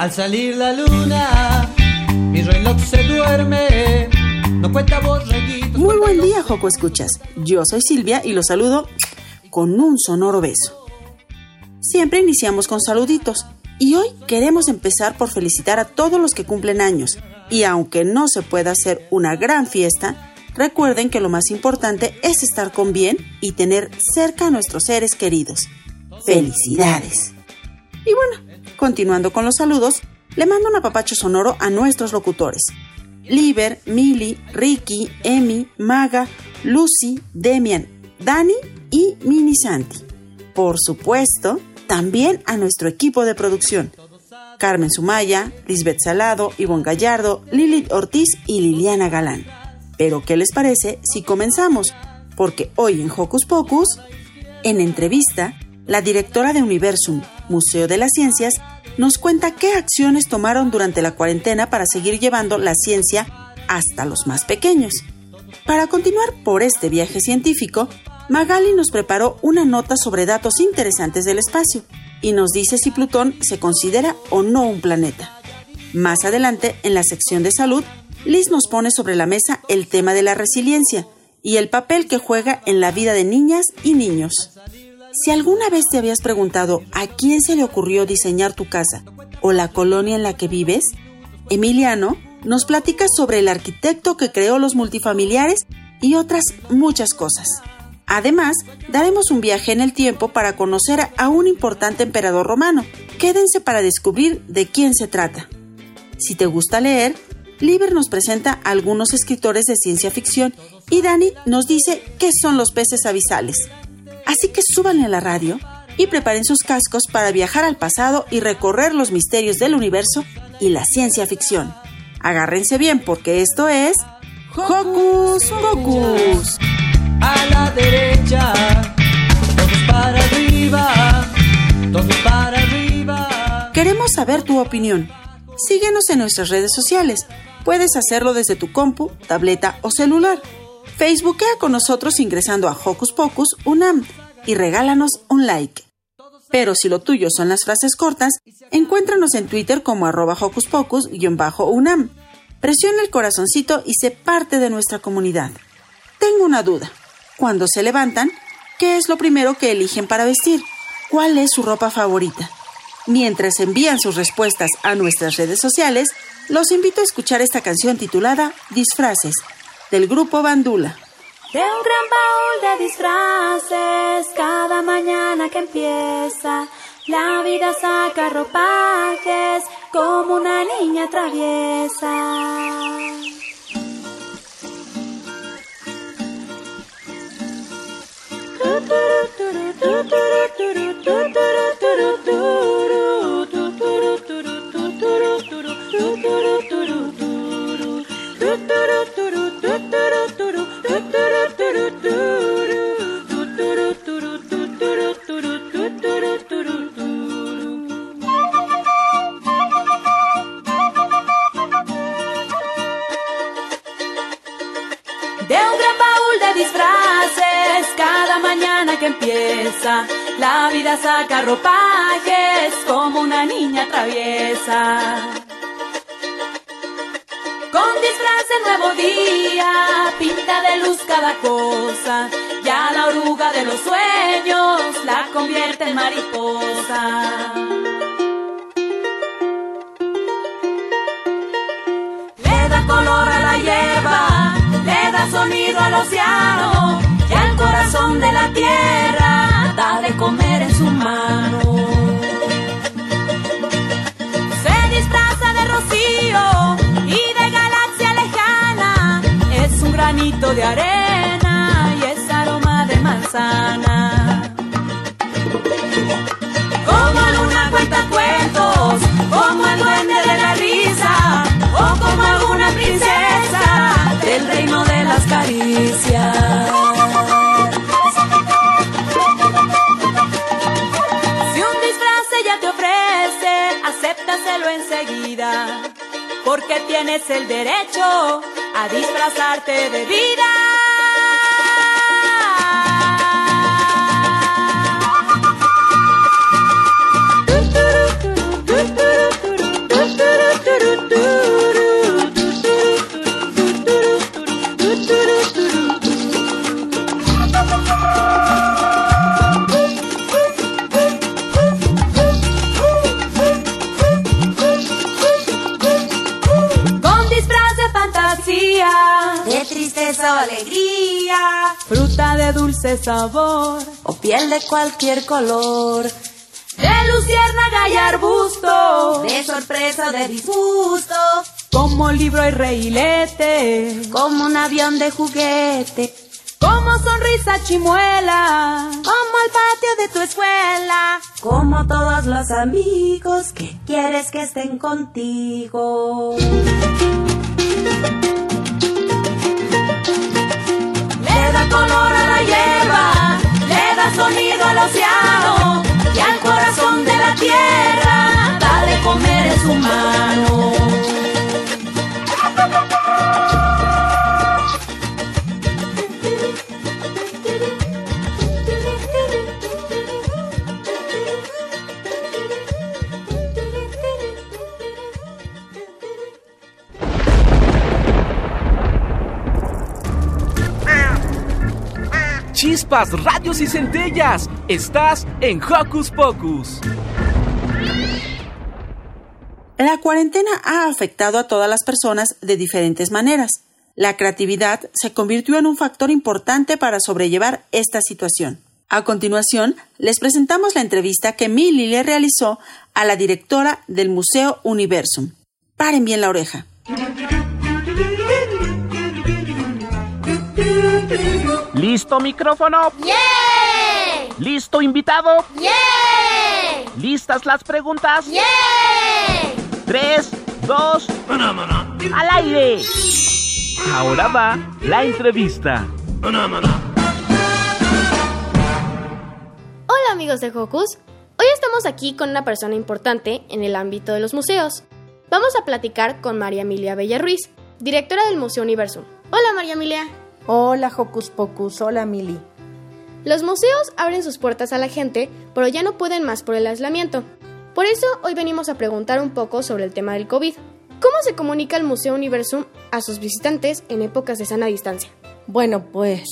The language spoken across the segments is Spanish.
Al salir la luna, mi reloj se duerme. No cuenta borreguitos. Muy buen día, Joco Escuchas. Yo soy Silvia y los saludo con un sonoro beso. Siempre iniciamos con saluditos y hoy queremos empezar por felicitar a todos los que cumplen años. Y aunque no se pueda hacer una gran fiesta, recuerden que lo más importante es estar con bien y tener cerca a nuestros seres queridos. ¡Felicidades! Y bueno, continuando con los saludos, le mando un apapacho sonoro a nuestros locutores. Liber, Mili, Ricky, Emi, Maga, Lucy, Demian, Dani y Mini Santi. Por supuesto, también a nuestro equipo de producción. Carmen Sumaya, Lisbeth Salado, Ivonne Gallardo, Lilith Ortiz y Liliana Galán. Pero, ¿qué les parece si comenzamos? Porque hoy en Hocus Pocus, en entrevista, la directora de Universum, Museo de las Ciencias, nos cuenta qué acciones tomaron durante la cuarentena para seguir llevando la ciencia hasta los más pequeños. Para continuar por este viaje científico, Magali nos preparó una nota sobre datos interesantes del espacio y nos dice si Plutón se considera o no un planeta. Más adelante, en la sección de salud, Liz nos pone sobre la mesa el tema de la resiliencia y el papel que juega en la vida de niñas y niños. Si alguna vez te habías preguntado a quién se le ocurrió diseñar tu casa o la colonia en la que vives, Emiliano nos platica sobre el arquitecto que creó los multifamiliares y otras muchas cosas. Además, daremos un viaje en el tiempo para conocer a un importante emperador romano. Quédense para descubrir de quién se trata. Si te gusta leer, Liber nos presenta algunos escritores de ciencia ficción y Dani nos dice qué son los peces abisales. Así que súbanle a la radio y preparen sus cascos para viajar al pasado y recorrer los misterios del universo y la ciencia ficción. Agárrense bien porque esto es Hocus Pocus a la derecha, todos para arriba, todos para arriba. Queremos saber tu opinión. Síguenos en nuestras redes sociales. Puedes hacerlo desde tu compu, tableta o celular. Facebookea con nosotros ingresando a Hocus Pocus Unam y regálanos un like. Pero si lo tuyo son las frases cortas, encuéntranos en Twitter como arroba Hocus Pocus-Unam. Presiona el corazoncito y sé parte de nuestra comunidad. Tengo una duda. Cuando se levantan, ¿qué es lo primero que eligen para vestir? ¿Cuál es su ropa favorita? Mientras envían sus respuestas a nuestras redes sociales, los invito a escuchar esta canción titulada Disfraces, del grupo Bandula. De un gran baúl de disfraces, cada mañana que empieza, la vida saca ropajes como una niña traviesa. La vida saca ropajes como una niña traviesa. Con disfraz de nuevo día, pinta de luz cada cosa. Ya la oruga de los sueños la convierte en mariposa. Le da color a la hierba, le da sonido al océano y al corazón de la tierra da de comer en su mano. Se disfraza de rocío granito de arena y es aroma de manzana. Como luna cuenta cuentos, porque tienes el derecho a disfrazarte de vida. Dulce sabor o piel de cualquier color. De luciérnaga y arbusto, de sorpresa de disgusto, como libro y reilete, como un avión de juguete, como sonrisa chimuela, como el patio de tu escuela, como todos los amigos que quieres que estén contigo. Color a la hierba, le da sonido al océano y al corazón de la tierra da de comer en su mano. Chispas, radios y centellas. Estás en Hocus Pocus. La cuarentena ha afectado a todas las personas de diferentes maneras. La creatividad se convirtió en un factor importante para sobrellevar esta situación. A continuación, les presentamos la entrevista que Milly le realizó a la directora del Museo Universum. Paren bien la oreja. ¿Listo micrófono? ¡Yeah! ¿Listo invitado? ¡Yeah! ¿Listas las preguntas? ¡Yeah! Tres, dos, al aire. Ahora va la entrevista. Hola amigos de Hocus. Hoy estamos aquí con una persona importante en el ámbito de los museos. Vamos a platicar con María Emilia Bella Ruiz, directora del Museo Universum. Hola María Emilia. Hola Hocus Pocus, hola Mili. Los museos abren sus puertas a la gente, pero ya no pueden más por el aislamiento. Por eso hoy venimos a preguntar un poco sobre el tema del COVID. ¿Cómo se comunica el Museo Universum a sus visitantes en épocas de sana distancia? Bueno, pues,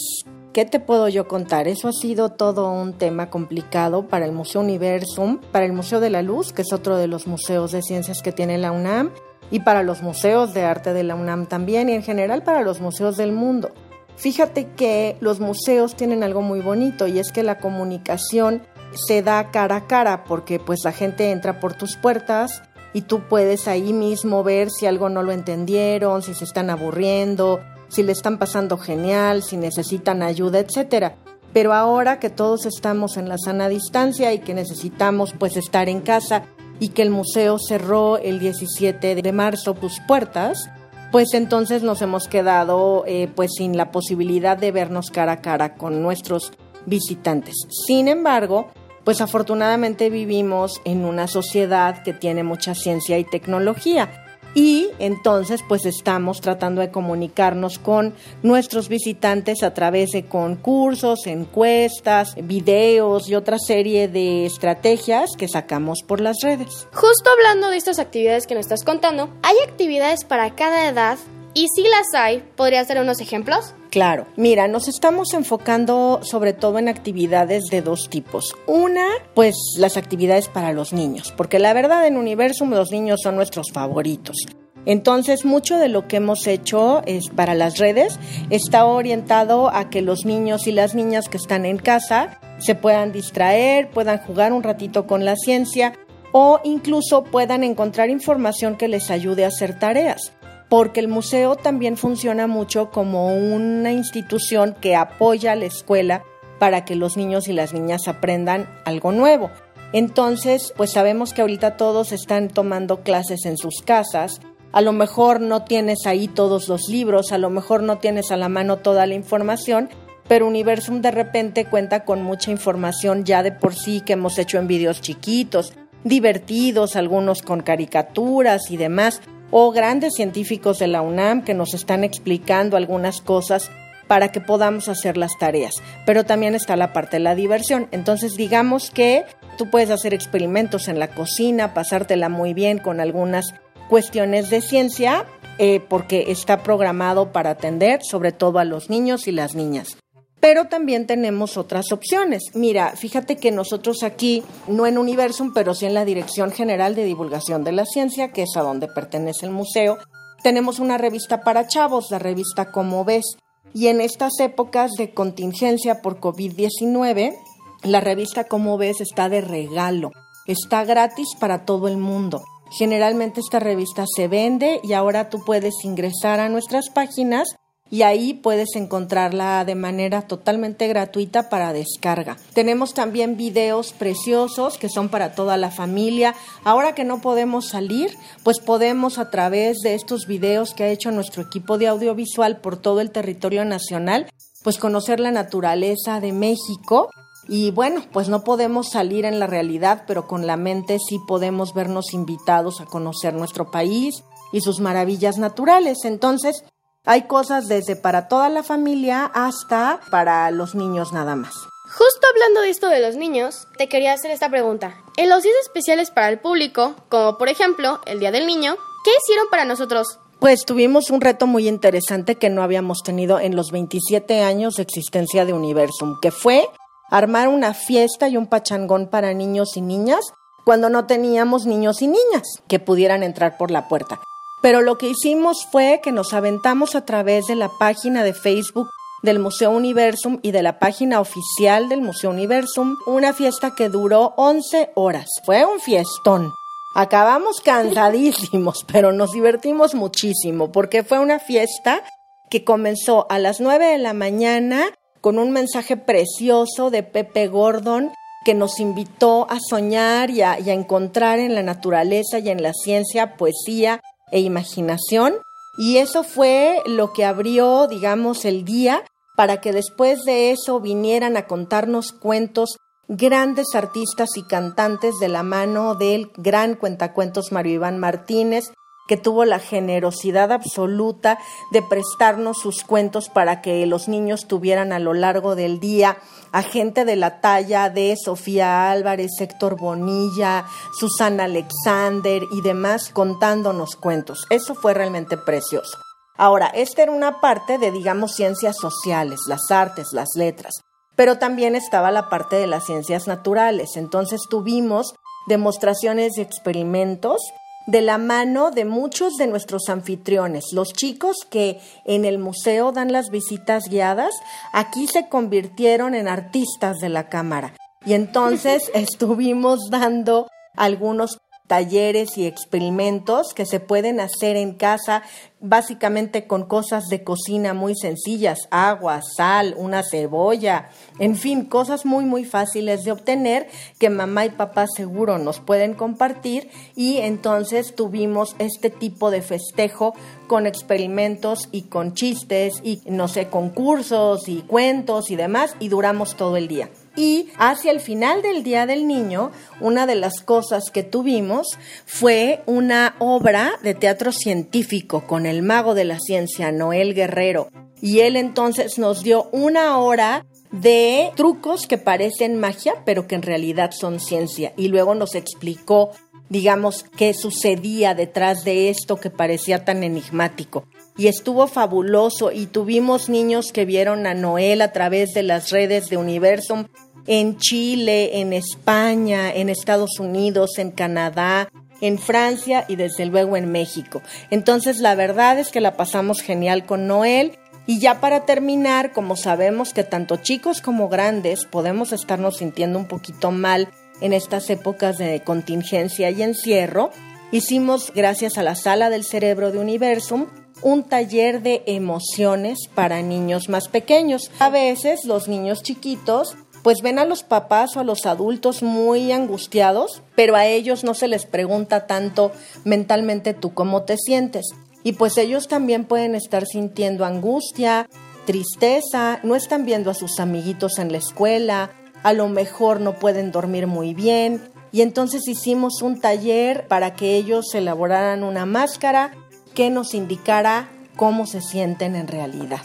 ¿qué te puedo yo contar? Eso ha sido todo un tema complicado para el Museo Universum, para el Museo de la Luz, que es otro de los museos de ciencias que tiene la UNAM, y para los museos de arte de la UNAM también, y en general para los museos del mundo. Fíjate que los museos tienen algo muy bonito y es que la comunicación se da cara a cara porque pues la gente entra por tus puertas y tú puedes ahí mismo ver si algo no lo entendieron, si se están aburriendo, si le están pasando genial, si necesitan ayuda, etcétera. Pero ahora que todos estamos en la sana distancia y que necesitamos pues estar en casa y que el museo cerró el 17 de marzo sus puertas, pues entonces nos hemos quedado eh, pues sin la posibilidad de vernos cara a cara con nuestros visitantes. Sin embargo, pues afortunadamente vivimos en una sociedad que tiene mucha ciencia y tecnología y entonces pues estamos tratando de comunicarnos con nuestros visitantes a través de concursos, encuestas, videos y otra serie de estrategias que sacamos por las redes. Justo hablando de estas actividades que nos estás contando, ¿hay actividades para cada edad? Y si las hay, ¿podrías dar unos ejemplos? Claro, mira, nos estamos enfocando sobre todo en actividades de dos tipos. Una, pues las actividades para los niños, porque la verdad en Universum los niños son nuestros favoritos. Entonces, mucho de lo que hemos hecho es para las redes está orientado a que los niños y las niñas que están en casa se puedan distraer, puedan jugar un ratito con la ciencia o incluso puedan encontrar información que les ayude a hacer tareas, porque el museo también funciona mucho como una institución que apoya a la escuela para que los niños y las niñas aprendan algo nuevo. Entonces, pues sabemos que ahorita todos están tomando clases en sus casas a lo mejor no tienes ahí todos los libros, a lo mejor no tienes a la mano toda la información, pero Universum de repente cuenta con mucha información ya de por sí que hemos hecho en videos chiquitos, divertidos, algunos con caricaturas y demás, o grandes científicos de la UNAM que nos están explicando algunas cosas para que podamos hacer las tareas. Pero también está la parte de la diversión. Entonces digamos que tú puedes hacer experimentos en la cocina, pasártela muy bien con algunas cuestiones de ciencia eh, porque está programado para atender sobre todo a los niños y las niñas. Pero también tenemos otras opciones. Mira, fíjate que nosotros aquí, no en Universum, pero sí en la Dirección General de Divulgación de la Ciencia, que es a donde pertenece el museo, tenemos una revista para chavos, la revista Como ves. Y en estas épocas de contingencia por COVID-19, la revista Como ves está de regalo, está gratis para todo el mundo. Generalmente esta revista se vende y ahora tú puedes ingresar a nuestras páginas y ahí puedes encontrarla de manera totalmente gratuita para descarga. Tenemos también videos preciosos que son para toda la familia. Ahora que no podemos salir, pues podemos a través de estos videos que ha hecho nuestro equipo de audiovisual por todo el territorio nacional, pues conocer la naturaleza de México y bueno, pues no podemos salir en la realidad, pero con la mente sí podemos vernos invitados a conocer nuestro país y sus maravillas naturales. Entonces, hay cosas desde para toda la familia hasta para los niños nada más. Justo hablando de esto de los niños, te quería hacer esta pregunta. En los días especiales para el público, como por ejemplo el Día del Niño, ¿qué hicieron para nosotros? Pues tuvimos un reto muy interesante que no habíamos tenido en los 27 años de existencia de Universum, que fue armar una fiesta y un pachangón para niños y niñas cuando no teníamos niños y niñas que pudieran entrar por la puerta. Pero lo que hicimos fue que nos aventamos a través de la página de Facebook del Museo Universum y de la página oficial del Museo Universum una fiesta que duró 11 horas. Fue un fiestón. Acabamos cansadísimos, pero nos divertimos muchísimo porque fue una fiesta que comenzó a las 9 de la mañana con un mensaje precioso de Pepe Gordon que nos invitó a soñar y a, encontrar en la naturaleza y en la ciencia poesía e imaginación. Y eso fue lo que abrió, digamos, el día para que después de eso vinieran a contarnos cuentos grandes artistas y cantantes de la mano del gran cuentacuentos Mario Iván Martínez, que tuvo la generosidad absoluta de prestarnos sus cuentos para que los niños tuvieran a lo largo del día a gente de la talla de Sofía Álvarez, Héctor Bonilla, Susana Alexander y demás contándonos cuentos. Eso fue realmente precioso. Ahora, esta era una parte de, digamos, ciencias sociales, las artes, las letras, pero también estaba la parte de las ciencias naturales. Entonces tuvimos demostraciones y experimentos de la mano de muchos de nuestros anfitriones. Los chicos que en el museo dan las visitas guiadas, aquí se convirtieron en artistas de la cámara. Y entonces estuvimos dando algunos talleres y experimentos que se pueden hacer en casa, básicamente con cosas de cocina muy sencillas, agua, sal, una cebolla, en fin, cosas muy, muy fáciles de obtener que mamá y papá seguro nos pueden compartir y entonces tuvimos este tipo de festejo con experimentos y con chistes y, no sé, concursos y cuentos y demás y duramos todo el día. Y hacia el final del Día del Niño, una de las cosas que tuvimos fue una obra de teatro científico con el mago de la ciencia, Noel Guerrero. Y él entonces nos dio una hora de trucos que parecen magia, pero que en realidad son ciencia. Y luego nos explicó, digamos, qué sucedía detrás de esto que parecía tan enigmático. Y estuvo fabuloso y tuvimos niños que vieron a Noel a través de las redes de Universum en Chile, en España, en Estados Unidos, en Canadá, en Francia y desde luego en México. Entonces la verdad es que la pasamos genial con Noel. Y ya para terminar, como sabemos que tanto chicos como grandes podemos estarnos sintiendo un poquito mal en estas épocas de contingencia y encierro, hicimos, gracias a la Sala del Cerebro de Universum, un taller de emociones para niños más pequeños. A veces los niños chiquitos pues ven a los papás o a los adultos muy angustiados, pero a ellos no se les pregunta tanto mentalmente tú cómo te sientes. Y pues ellos también pueden estar sintiendo angustia, tristeza, no están viendo a sus amiguitos en la escuela, a lo mejor no pueden dormir muy bien. Y entonces hicimos un taller para que ellos elaboraran una máscara que nos indicara cómo se sienten en realidad.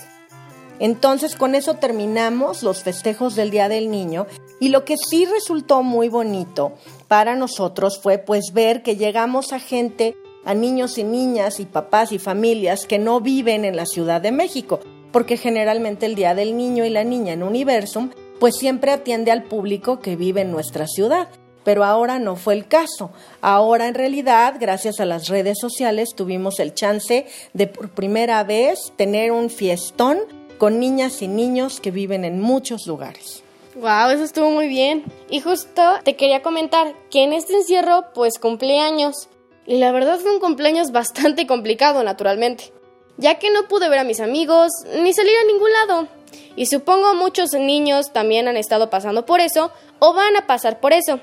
Entonces con eso terminamos los festejos del Día del Niño y lo que sí resultó muy bonito para nosotros fue pues ver que llegamos a gente, a niños y niñas y papás y familias que no viven en la Ciudad de México, porque generalmente el Día del Niño y la Niña en Universum pues siempre atiende al público que vive en nuestra ciudad pero ahora no fue el caso. Ahora en realidad, gracias a las redes sociales, tuvimos el chance de por primera vez tener un fiestón con niñas y niños que viven en muchos lugares. Wow, eso estuvo muy bien. Y justo te quería comentar que en este encierro pues cumpleaños. Y la verdad fue un cumpleaños bastante complicado, naturalmente. Ya que no pude ver a mis amigos ni salir a ningún lado. Y supongo muchos niños también han estado pasando por eso o van a pasar por eso.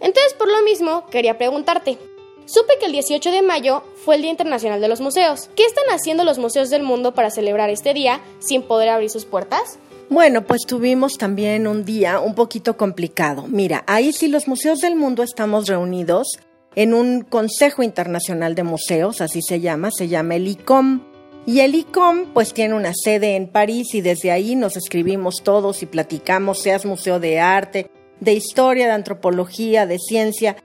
Entonces, por lo mismo, quería preguntarte. Supe que el 18 de mayo fue el Día Internacional de los Museos. ¿Qué están haciendo los museos del mundo para celebrar este día sin poder abrir sus puertas? Bueno, pues tuvimos también un día un poquito complicado. Mira, ahí sí los museos del mundo estamos reunidos en un Consejo Internacional de Museos, así se llama, se llama el ICOM. Y el ICOM pues tiene una sede en París y desde ahí nos escribimos todos y platicamos, seas museo de arte, de historia, de antropología, de ciencia,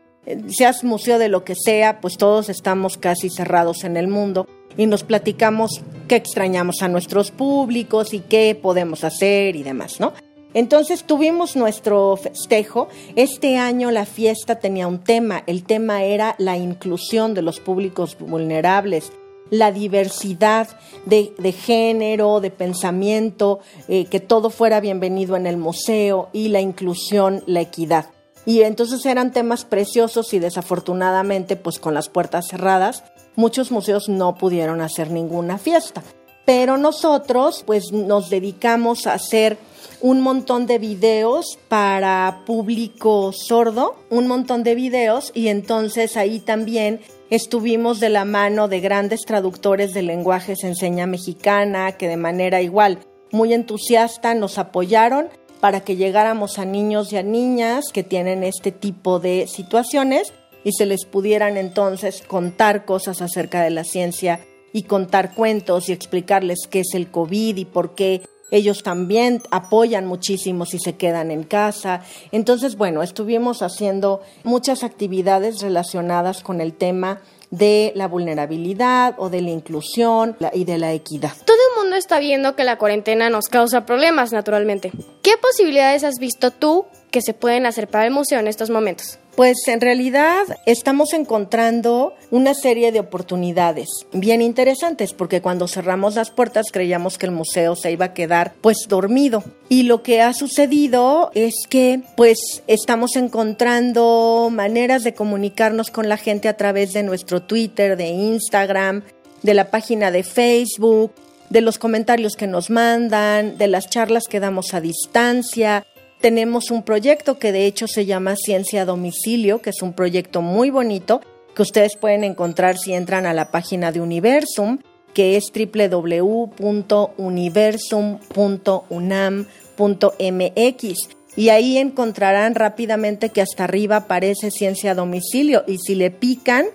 seas museo de lo que sea, pues todos estamos casi cerrados en el mundo y nos platicamos qué extrañamos a nuestros públicos y qué podemos hacer y demás, ¿no? Entonces tuvimos nuestro festejo. Este año la fiesta tenía un tema. El tema era la inclusión de los públicos vulnerables la diversidad de, género, de pensamiento, eh, que todo fuera bienvenido en el museo y la inclusión, la equidad. Y entonces eran temas preciosos y desafortunadamente, pues con las puertas cerradas, muchos museos no pudieron hacer ninguna fiesta. Pero nosotros, pues nos dedicamos a hacer un montón de videos para público sordo, un montón de videos y entonces ahí también estuvimos de la mano de grandes traductores de lenguajes enseña mexicana que de manera igual muy entusiasta nos apoyaron para que llegáramos a niños y a niñas que tienen este tipo de situaciones y se les pudieran entonces contar cosas acerca de la ciencia y contar cuentos y explicarles qué es el COVID y por qué ellos también apoyan muchísimo si se quedan en casa. Entonces, bueno, estuvimos haciendo muchas actividades relacionadas con el tema de la vulnerabilidad o de la inclusión y de la equidad. Todo el mundo está viendo que la cuarentena nos causa problemas, naturalmente. ¿Qué posibilidades has visto tú que se pueden hacer para el museo en estos momentos? Pues en realidad estamos encontrando una serie de oportunidades bien interesantes porque cuando cerramos las puertas creíamos que el museo se iba a quedar pues dormido. Y lo que ha sucedido es que pues estamos encontrando maneras de comunicarnos con la gente a través de nuestro Twitter, de Instagram, de la página de Facebook, de los comentarios que nos mandan, de las charlas que damos a distancia, tenemos un proyecto que de hecho se llama Ciencia a Domicilio, que es un proyecto muy bonito que ustedes pueden encontrar si entran a la página de Universum, que es www.universum.unam.mx. Y ahí encontrarán rápidamente que hasta arriba aparece Ciencia a Domicilio. Y si le pican,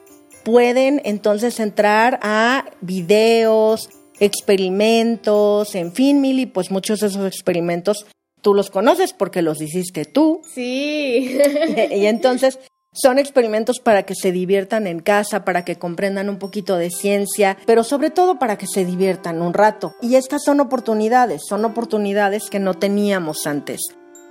pueden entonces entrar a videos, experimentos, en fin, mil y pues muchos de esos experimentos tú los conoces porque los hiciste tú. Sí. y entonces son experimentos para que se diviertan en casa, para que comprendan un poquito de ciencia, pero sobre todo para que se diviertan un rato. Y estas son oportunidades, son oportunidades que no teníamos antes,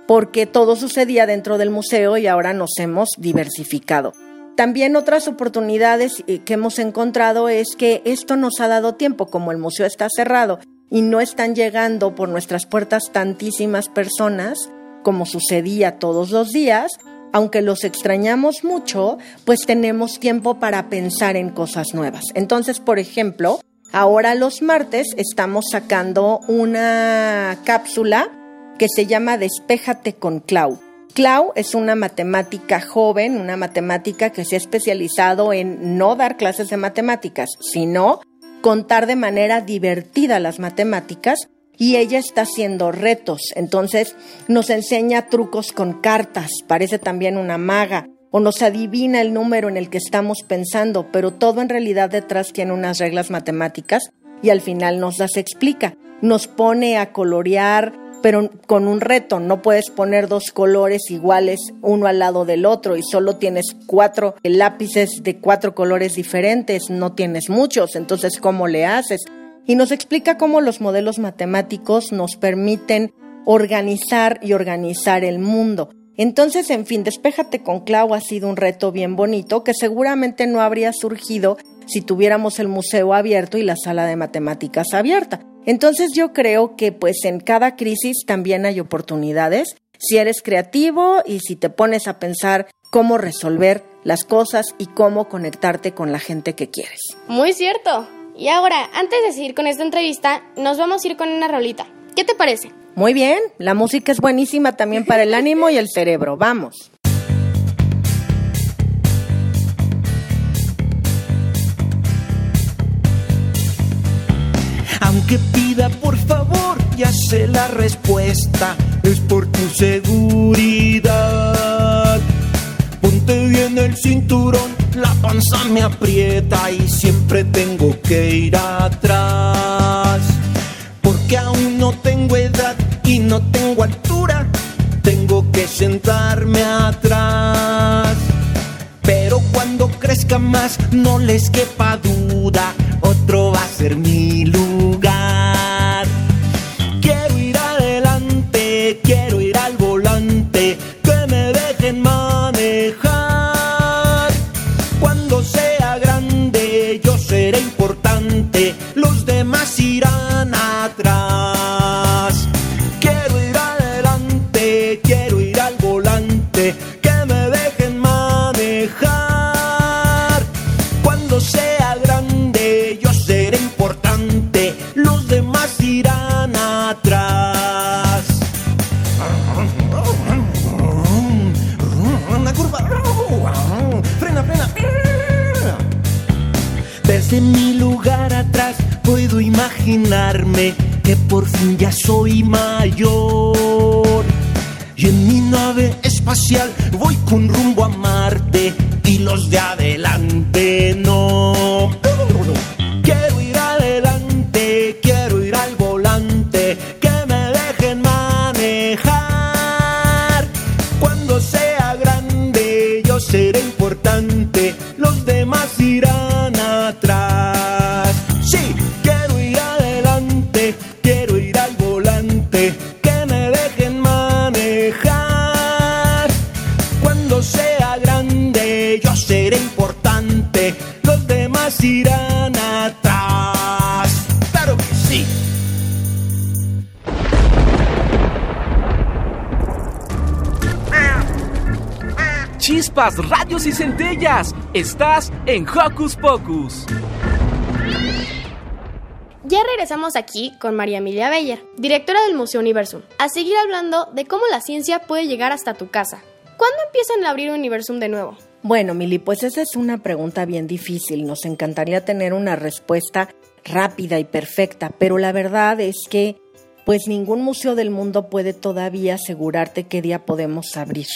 porque todo sucedía dentro del museo y ahora nos hemos diversificado. También otras oportunidades eh, que hemos encontrado es que esto nos ha dado tiempo, como el museo está cerrado y no están llegando por nuestras puertas tantísimas personas como sucedía todos los días, aunque los extrañamos mucho, pues tenemos tiempo para pensar en cosas nuevas. Entonces, por ejemplo, ahora los martes estamos sacando una cápsula que se llama Despéjate con Clau. Clau es una matemática joven, una matemática que se ha especializado en no dar clases de matemáticas, sino contar de manera divertida las matemáticas y ella está haciendo retos. Entonces nos enseña trucos con cartas, parece también una maga, o nos adivina el número en el que estamos pensando, pero todo en realidad detrás tiene unas reglas matemáticas y al final nos las explica. Nos pone a colorear, pero con un reto. No puedes poner dos colores iguales uno al lado del otro y solo tienes cuatro lápices de cuatro colores diferentes, no tienes muchos. Entonces, ¿cómo le haces? Y nos explica cómo los modelos matemáticos nos permiten organizar y organizar el mundo. Entonces, en fin, Despéjate con Clau ha sido un reto bien bonito que seguramente no habría surgido si tuviéramos el museo abierto y la sala de matemáticas abierta. Entonces yo creo que pues en cada crisis también hay oportunidades si eres creativo y si te pones a pensar cómo resolver las cosas y cómo conectarte con la gente que quieres. Muy cierto. Y ahora, antes de seguir con esta entrevista, nos vamos a ir con una rolita. ¿Qué te parece? Muy bien, la música es buenísima también para el ánimo y el cerebro. Vamos. Aunque pida por favor, ya sé la respuesta, es por tu seguridad. Ponte bien el cinturón, la panza me aprieta y siempre tengo que ir atrás. Porque aún no tengo edad y no tengo altura, tengo que sentarme atrás. Pero cuando crezca más, no les quepa duda, otro va a ser mi que por fin ya soy mayor. Y en mi nave espacial voy con rumbo a Chispas, rayos y centellas. Estás en Hocus Pocus. Ya regresamos aquí con María Emilia Beller, directora del Museo Universum, a seguir hablando de cómo la ciencia puede llegar hasta tu casa. ¿Cuándo empiezan a abrir Universum de nuevo? Bueno, Mili, pues esa es una pregunta bien difícil. Nos encantaría tener una respuesta rápida y perfecta, pero la verdad es que pues ningún museo del mundo puede todavía asegurarte qué día podemos abrir.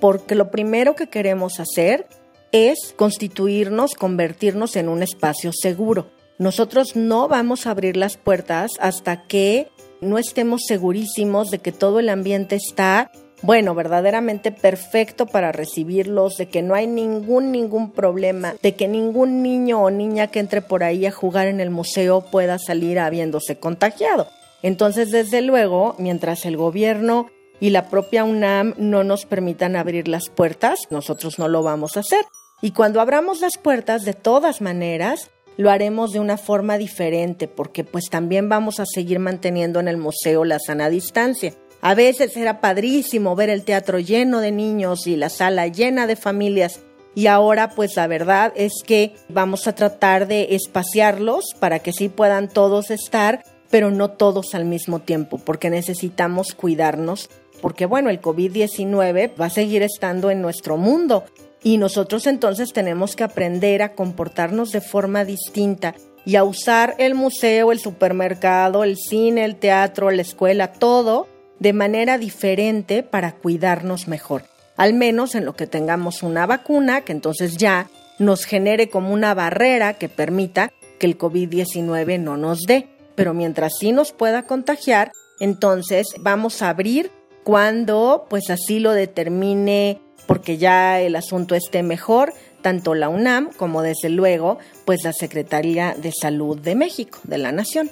Porque lo primero que queremos hacer es constituirnos, convertirnos en un espacio seguro. Nosotros no vamos a abrir las puertas hasta que no estemos segurísimos de que todo el ambiente está, bueno, verdaderamente perfecto para recibirlos, de que no hay ningún, ningún problema, de que ningún niño o niña que entre por ahí a jugar en el museo pueda salir habiéndose contagiado. Entonces, desde luego, mientras el gobierno y la propia UNAM no nos permitan abrir las puertas, nosotros no lo vamos a hacer. Y cuando abramos las puertas, de todas maneras, lo haremos de una forma diferente, porque pues también vamos a seguir manteniendo en el museo la sana distancia. A veces era padrísimo ver el teatro lleno de niños y la sala llena de familias. Y ahora pues la verdad es que vamos a tratar de espaciarlos para que sí puedan todos estar, pero no todos al mismo tiempo, porque necesitamos cuidarnos, porque bueno, el COVID-19 va a seguir estando en nuestro mundo y nosotros entonces tenemos que aprender a comportarnos de forma distinta y a usar el museo, el supermercado, el cine, el teatro, la escuela, todo de manera diferente para cuidarnos mejor. Al menos en lo que tengamos una vacuna, que entonces ya nos genere como una barrera que permita que el COVID-19 no nos dé. Pero mientras sí nos pueda contagiar, entonces vamos a abrir cuando pues así lo determine porque ya el asunto esté mejor, tanto la UNAM como desde luego pues la Secretaría de Salud de México, de la Nación.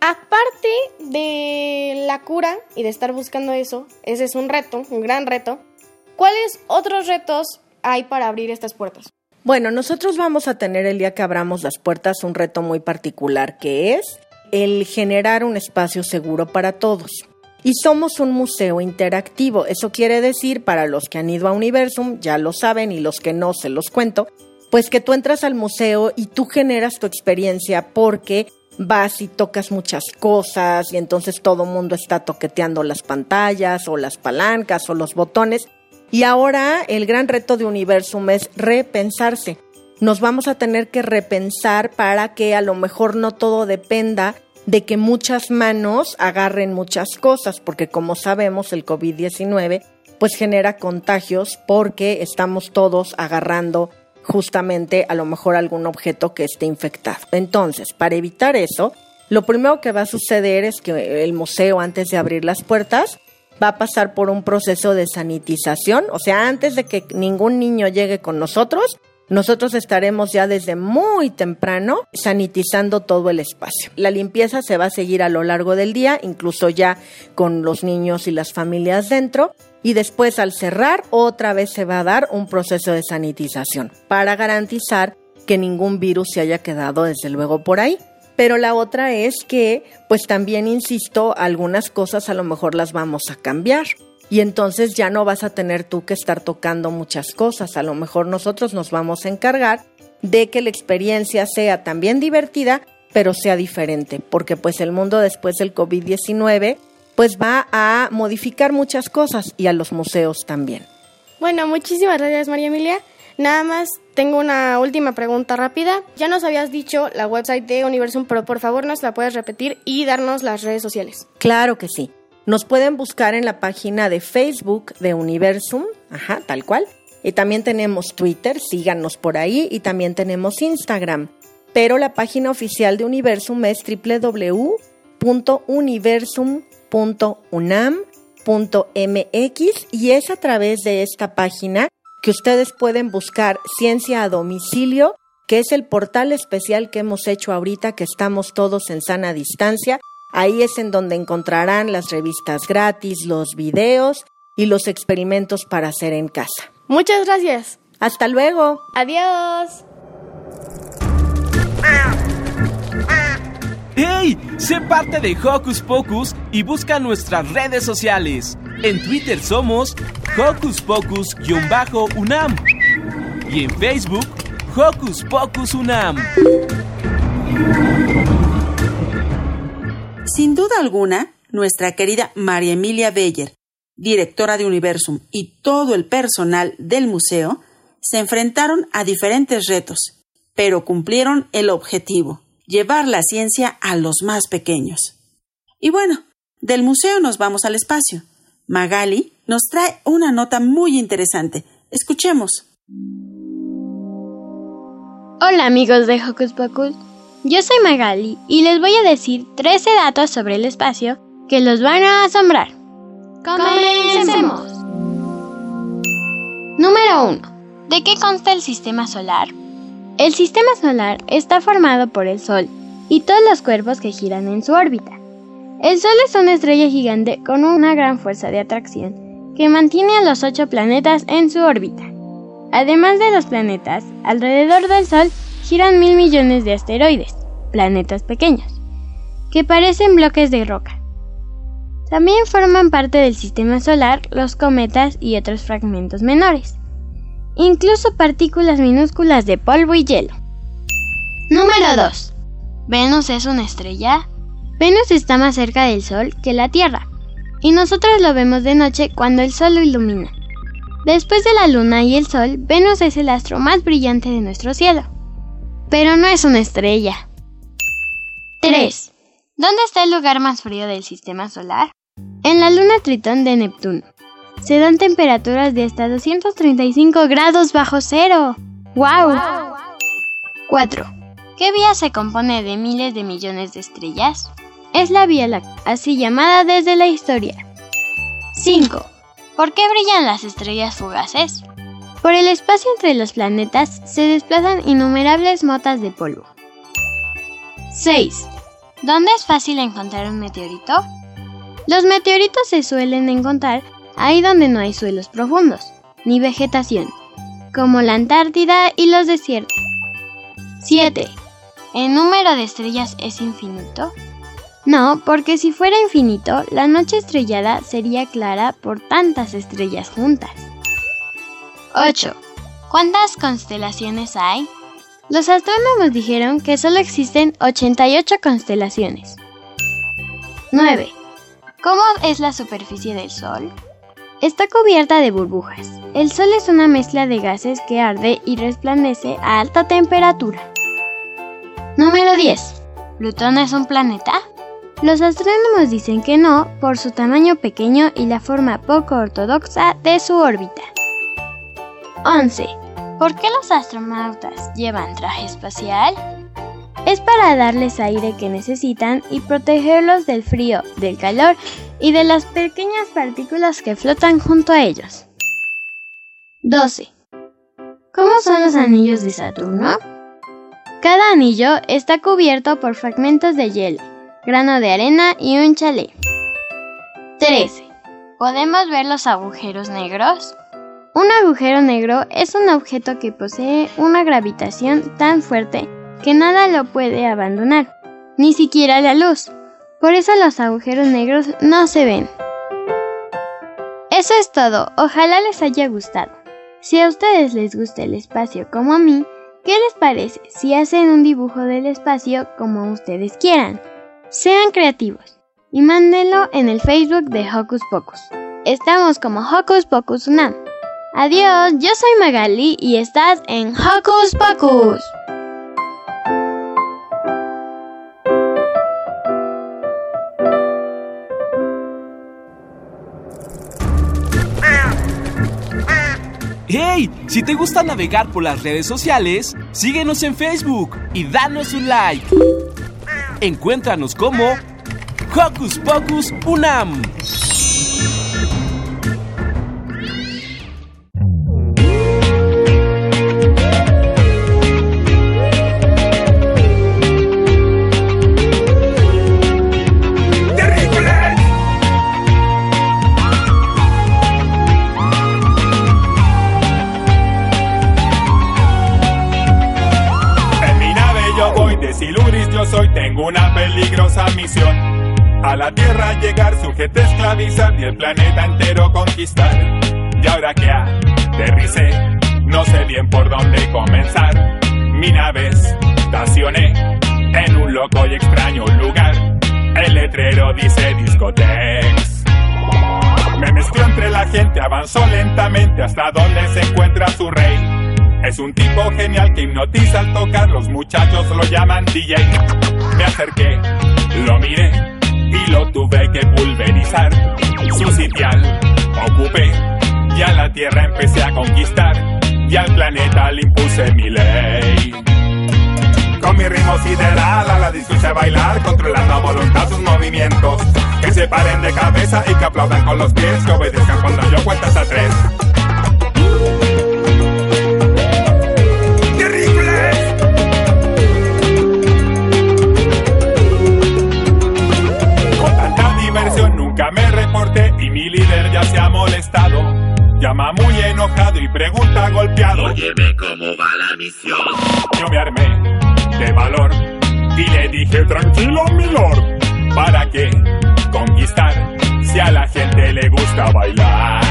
Aparte de la cura y de estar buscando eso, ese es un reto, un gran reto. ¿Cuáles otros retos hay para abrir estas puertas? Bueno, nosotros vamos a tener el día que abramos las puertas un reto muy particular que es el generar un espacio seguro para todos. Y somos un museo interactivo. Eso quiere decir, para los que han ido a Universum, ya lo saben, y los que no se los cuento, pues que tú entras al museo y tú generas tu experiencia porque vas y tocas muchas cosas y entonces todo mundo está toqueteando las pantallas o las palancas o los botones. Y ahora el gran reto de Universum es repensarse. Nos vamos a tener que repensar para que a lo mejor no todo dependa de que muchas manos agarren muchas cosas, porque como sabemos el COVID-19 pues genera contagios porque estamos todos agarrando justamente a lo mejor algún objeto que esté infectado. Entonces, para evitar eso, lo primero que va a suceder es que el museo antes de abrir las puertas va a pasar por un proceso de sanitización, o sea, antes de que ningún niño llegue con nosotros, nosotros estaremos ya desde muy temprano sanitizando todo el espacio. La limpieza se va a seguir a lo largo del día, incluso ya con los niños y las familias dentro. Y después al cerrar, otra vez se va a dar un proceso de sanitización para garantizar que ningún virus se haya quedado desde luego por ahí. Pero la otra es que, pues también insisto, algunas cosas a lo mejor las vamos a cambiar y entonces ya no vas a tener tú que estar tocando muchas cosas. A lo mejor nosotros nos vamos a encargar de que la experiencia sea también divertida, pero sea diferente, porque pues el mundo después del COVID-19 pues va a modificar muchas cosas y a los museos también. Bueno, muchísimas gracias María Emilia. Nada más tengo una última pregunta rápida. Ya nos habías dicho la website de Universum, pero por favor nos la puedes repetir y darnos las redes sociales. Claro que sí. Nos pueden buscar en la página de Facebook de Universum, ajá, tal cual. Y también tenemos Twitter, síganos por ahí, y también tenemos Instagram. Pero la página oficial de Universum es www.universum.unam.mx y es a través de esta página que ustedes pueden buscar Ciencia a Domicilio, que es el portal especial que hemos hecho ahorita que estamos todos en sana distancia Ahí es en donde encontrarán las revistas gratis, los videos y los experimentos para hacer en casa. Muchas gracias. Hasta luego. Adiós. ¡Hey! Sé parte de Hocus Pocus y busca nuestras redes sociales. En Twitter somos Hocus Pocus-UNAM y en Facebook Hocus Pocus UNAM. Sin duda alguna, nuestra querida María Emilia Beyer, directora de Universum, y todo el personal del museo se enfrentaron a diferentes retos, pero cumplieron el objetivo, llevar la ciencia a los más pequeños. Y bueno, del museo nos vamos al espacio. Magali nos trae una nota muy interesante. Escuchemos. Hola amigos de Hocus Pocus. Yo soy Magali y les voy a decir 13 datos sobre el espacio que los van a asombrar. Comencemos. Número 1. ¿De qué consta el sistema solar? El sistema solar está formado por el Sol y todos los cuerpos que giran en su órbita. El Sol es una estrella gigante con una gran fuerza de atracción que mantiene a los ocho planetas en su órbita. Además de los planetas, alrededor del Sol giran mil millones de asteroides, planetas pequeños, que parecen bloques de roca. También forman parte del sistema solar los cometas y otros fragmentos menores, incluso partículas minúsculas de polvo y hielo. Número 2. ¿Venus es una estrella? Venus está más cerca del Sol que la Tierra, y nosotros lo vemos de noche cuando el Sol lo ilumina. Después de la Luna y el Sol, Venus es el astro más brillante de nuestro cielo. Pero no es una estrella. 3. ¿Dónde está el lugar más frío del sistema solar? En la luna Tritón de Neptuno. Se dan temperaturas de hasta 235 grados bajo cero. ¡Wow! 4. ¿Qué vía se compone de miles de millones de estrellas? Es la Vía Láctea, así llamada desde la historia. 5. ¿Por qué brillan las estrellas fugaces? Por el espacio entre los planetas se desplazan innumerables motas de polvo. 6. ¿Dónde es fácil encontrar un meteorito? Los meteoritos se suelen encontrar ahí donde no hay suelos profundos, ni vegetación, como la Antártida y los desiertos. 7. ¿El número de estrellas es infinito? No, porque si fuera infinito, la noche estrellada sería clara por tantas estrellas juntas. 8. ¿Cuántas constelaciones hay? Los astrónomos dijeron que solo existen 88 constelaciones. 9. ¿Cómo es la superficie del Sol? Está cubierta de burbujas. El Sol es una mezcla de gases que arde y resplandece a alta temperatura. Número 10. ¿Plutón es un planeta? Los astrónomos dicen que no por su tamaño pequeño y la forma poco ortodoxa de su órbita. 11. ¿Por qué los astronautas llevan traje espacial? Es para darles aire que necesitan y protegerlos del frío, del calor y de las pequeñas partículas que flotan junto a ellos. 12. ¿Cómo son los anillos de Saturno? Cada anillo está cubierto por fragmentos de hielo, grano de arena y un chalé. 13. ¿Podemos ver los agujeros negros? Un agujero negro es un objeto que posee una gravitación tan fuerte que nada lo puede abandonar, ni siquiera la luz. Por eso los agujeros negros no se ven. Eso es todo, ojalá les haya gustado. Si a ustedes les gusta el espacio como a mí, ¿qué les parece si hacen un dibujo del espacio como ustedes quieran? Sean creativos y mándenlo en el Facebook de Hocus Pocus. Estamos como Hocus Pocus UNAM. Adiós, yo soy Magali y estás en Hocus Pocus. ¡Hey! Si te gusta navegar por las redes sociales, síguenos en Facebook y danos un like. Encuéntranos como Hocus Pocus Unam. Sujeto esclavizar y el planeta entero conquistar. Y ahora que aterricé, no sé bien por dónde comenzar. Mi nave estacioné en un loco y extraño lugar. El letrero dice discotex. Me mezcló entre la gente, avanzó lentamente hasta donde se encuentra su rey. Es un tipo genial que hipnotiza al tocar, los muchachos lo llaman DJ. Me acerqué, lo miré y lo tuve que pulverizar. Su sitial ocupé y a la tierra empecé a conquistar y al planeta le impuse mi ley. Con mi ritmo sideral a la a bailar, controlando a voluntad sus movimientos. Que se paren de cabeza y que aplaudan con los pies, que obedezcan cuando yo cuento hasta tres. Molestado. Llama muy enojado y pregunta golpeado. Óyeme cómo va la misión. Yo me armé de valor y le dije tranquilo, mi lord. ¿Para qué conquistar si a la gente le gusta bailar?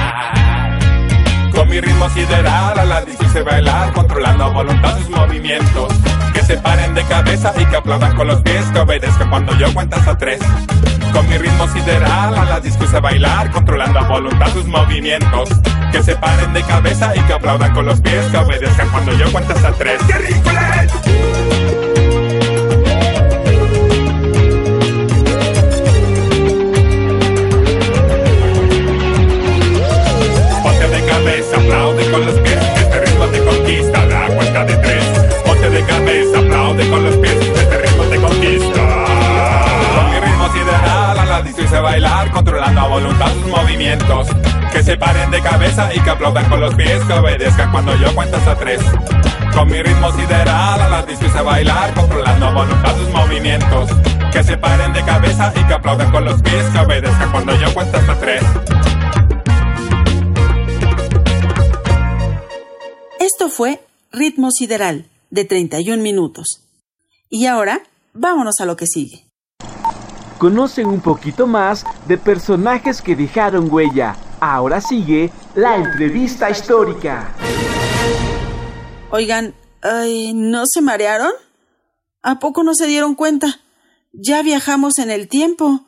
Con mi ritmo sideral a la se bailar, controlando a voluntad sus movimientos. Que se paren de cabeza y que aplaudan con los pies, que obedezcan cuando yo cuento hasta tres. Con mi ritmo sideral a la disco se bailar, controlando a voluntad sus movimientos. Que se paren de cabeza y que aplaudan con los pies, que obedezcan cuando yo cuento hasta tres. ¡Qué rico bailar, controlando a voluntad sus movimientos. Que se paren de cabeza y que aplaudan con los pies, que obedezcan cuando yo cuento hasta tres. Con mi ritmo sideral a la disco y se bailar, controlando a voluntad sus movimientos. Que se paren de cabeza y que aplaudan con los pies, que obedezcan cuando yo cuento hasta tres. Esto fue Ritmo Sideral, de 31 minutos. Y ahora, vámonos a lo que sigue. Conocen un poquito más de personajes que dejaron huella. Ahora sigue la entrevista histórica. Oigan, ¿no se marearon? ¿A poco no se dieron cuenta? Ya viajamos en el tiempo.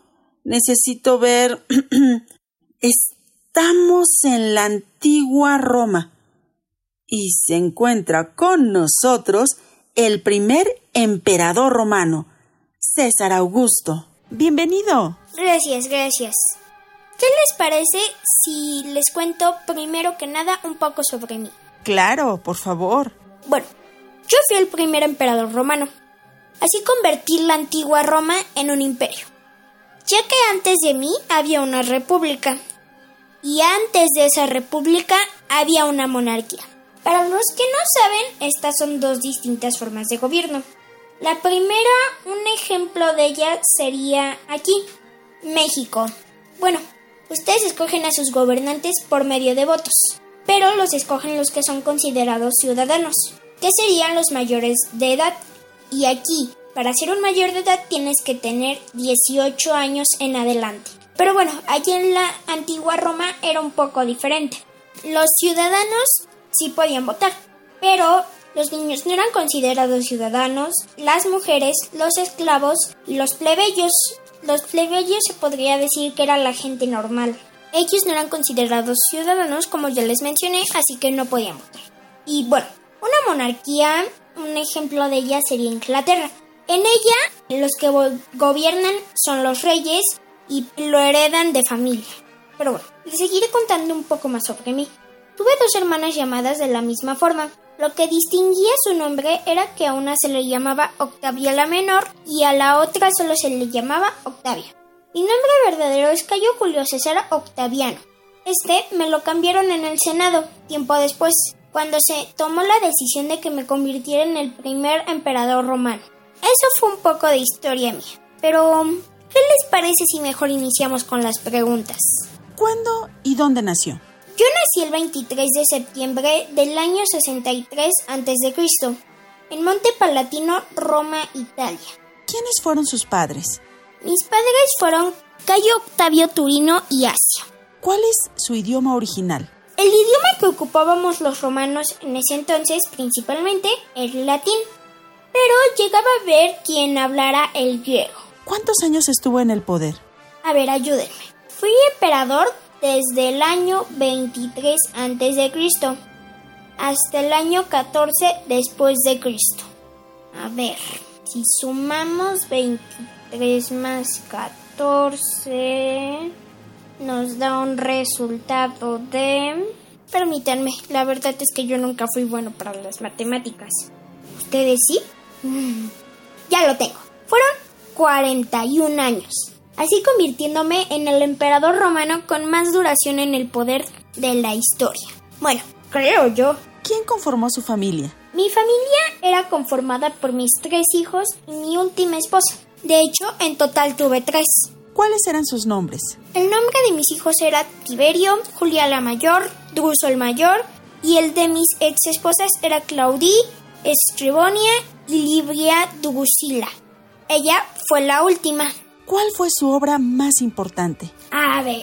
Necesito ver... Estamos en la antigua Roma. Y se encuentra con nosotros el primer emperador romano, César Augusto. Bienvenido. Gracias, gracias. ¿Qué les parece si les cuento primero que nada un poco sobre mí? Claro, por favor. Bueno, yo fui el primer emperador romano. Así convertí la antigua Roma en un imperio. Ya que antes de mí había una república. Y antes de esa república había una monarquía. Para los que no saben, estas son dos distintas formas de gobierno. La primera, un ejemplo de ella sería aquí, México. Bueno, ustedes escogen a sus gobernantes por medio de votos, pero los escogen los que son considerados ciudadanos, que serían los mayores de edad. Y aquí, para ser un mayor de edad tienes que tener 18 años en adelante. Pero bueno, allí en la antigua Roma era un poco diferente. Los ciudadanos sí podían votar, pero los niños no eran considerados ciudadanos, las mujeres, los esclavos los plebeyos. Los plebeyos se podría decir que era la gente normal. Ellos no eran considerados ciudadanos, como ya les mencioné, así que no podían votar. Y bueno, una monarquía, un ejemplo de ella sería Inglaterra. En ella, los que gobiernan son los reyes y lo heredan de familia. Pero bueno, les seguiré contando un poco más sobre mí. Tuve dos hermanas llamadas de la misma forma. Lo que distinguía su nombre era que a una se le llamaba Octavia la Menor y a la otra solo se le llamaba Octavia. Mi nombre verdadero es Cayo Julio César Octaviano. Este me lo cambiaron en el Senado, tiempo después, cuando se tomó la decisión de que me convirtiera en el primer emperador romano. Eso fue un poco de historia mía. Pero, ¿qué les parece si mejor iniciamos con las preguntas? ¿Cuándo y dónde nació? Yo nací el 23 de septiembre del año 63 a.C. en Monte Palatino, Roma, Italia. ¿Quiénes fueron sus padres? Mis padres fueron Cayo Octavio Turino y Asia. ¿Cuál es su idioma original? El idioma que ocupábamos los romanos en ese entonces principalmente era el latín, pero llegaba a ver quien hablara el griego. ¿Cuántos años estuvo en el poder? A ver, ayúdenme. Fui emperador desde el año 23 a.C. hasta el año 14 después de Cristo. A ver, si sumamos 23 más 14 nos da un resultado de... Permítanme, la verdad es que yo nunca fui bueno para las matemáticas. ¿Ustedes sí? Mm, ya lo tengo. Fueron 41 años así convirtiéndome en el emperador romano con más duración en el poder de la historia. Bueno, creo yo. ¿Quién conformó su familia? Mi familia era conformada por mis tres hijos y mi última esposa. De hecho, en total tuve tres. ¿Cuáles eran sus nombres? El nombre de mis hijos era Tiberio, Julia la Mayor, Druso el Mayor y el de mis ex esposas era Claudie Estribonia y Libria Dugusila. Ella fue la última. ¿Cuál fue su obra más importante? A ver.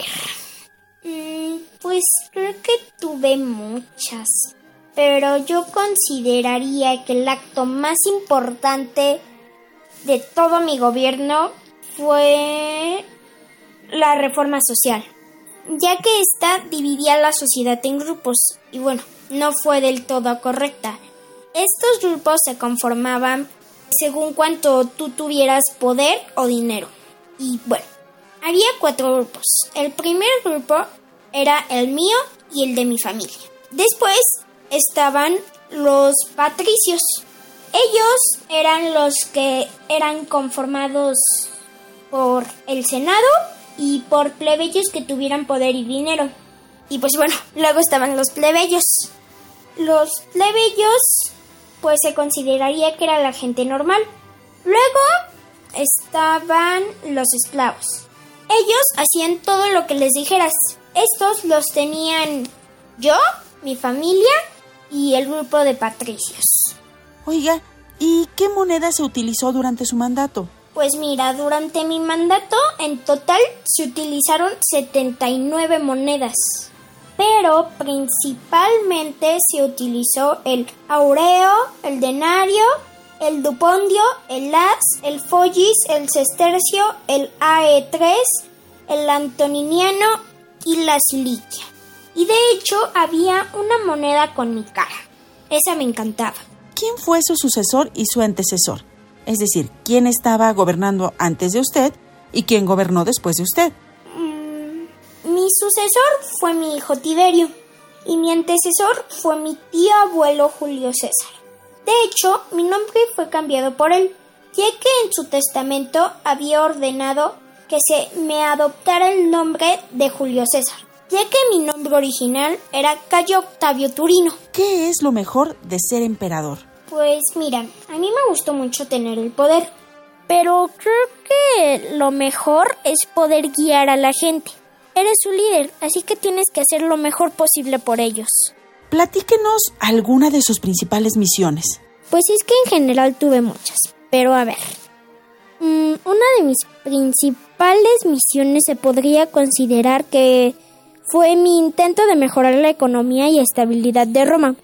Mm, pues creo que tuve muchas. Pero yo consideraría que el acto más importante de todo mi gobierno fue la reforma social, ya que esta dividía la sociedad en grupos y bueno, no fue del todo correcta. Estos grupos se conformaban según cuánto tú tuvieras poder o dinero. Y bueno, había cuatro grupos. El primer grupo era el mío y el de mi familia. Después estaban los patricios. Ellos eran los que eran conformados por el Senado y por plebeyos que tuvieran poder y dinero. Y pues bueno, luego estaban los plebeyos. Los plebeyos pues se consideraría que era la gente normal. Luego estaban los esclavos. Ellos hacían todo lo que les dijeras. Estos los tenían yo, mi familia y el grupo de patricios. Oiga, ¿y qué moneda se utilizó durante su mandato? Pues mira, durante mi mandato en total se utilizaron 79 monedas, pero principalmente se utilizó el aureo, el denario, el dupondio, el as, el follis, el sestercio, el AE3, el antoniniano y la siliquia. Y de hecho había una moneda con mi cara. Esa me encantaba. ¿Quién fue su sucesor y su antecesor? Es decir, ¿quién estaba gobernando antes de usted y quién gobernó después de usted? Mm, mi sucesor fue mi hijo Tiberio y mi antecesor fue mi tío abuelo Julio César. De hecho, mi nombre fue cambiado por él, ya que en su testamento había ordenado que se me adoptara el nombre de Julio César, ya que mi nombre original era Cayo Octavio Turino. ¿Qué es lo mejor de ser emperador? Pues mira, a mí me gustó mucho tener el poder, pero creo que lo mejor es poder guiar a la gente. Eres su líder, así que tienes que hacer lo mejor posible por ellos. Platíquenos alguna de sus principales misiones. Pues es que en general tuve muchas, pero a ver. Mm, una de mis principales misiones se podría considerar que fue mi intento de mejorar la economía y estabilidad de Roma,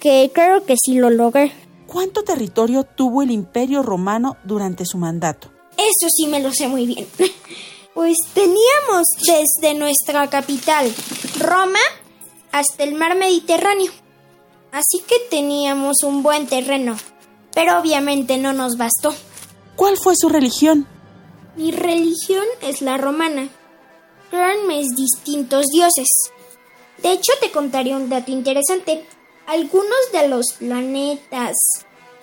que creo que sí lo logré. ¿Cuánto territorio tuvo el Imperio Romano durante su mandato? Eso sí me lo sé muy bien. Pues teníamos desde nuestra capital, Roma, hasta el mar Mediterráneo. Así que teníamos un buen terreno, pero obviamente no nos bastó. ¿Cuál fue su religión? Mi religión es la romana. Crean mis distintos dioses. De hecho, te contaré un dato interesante. Algunos de los planetas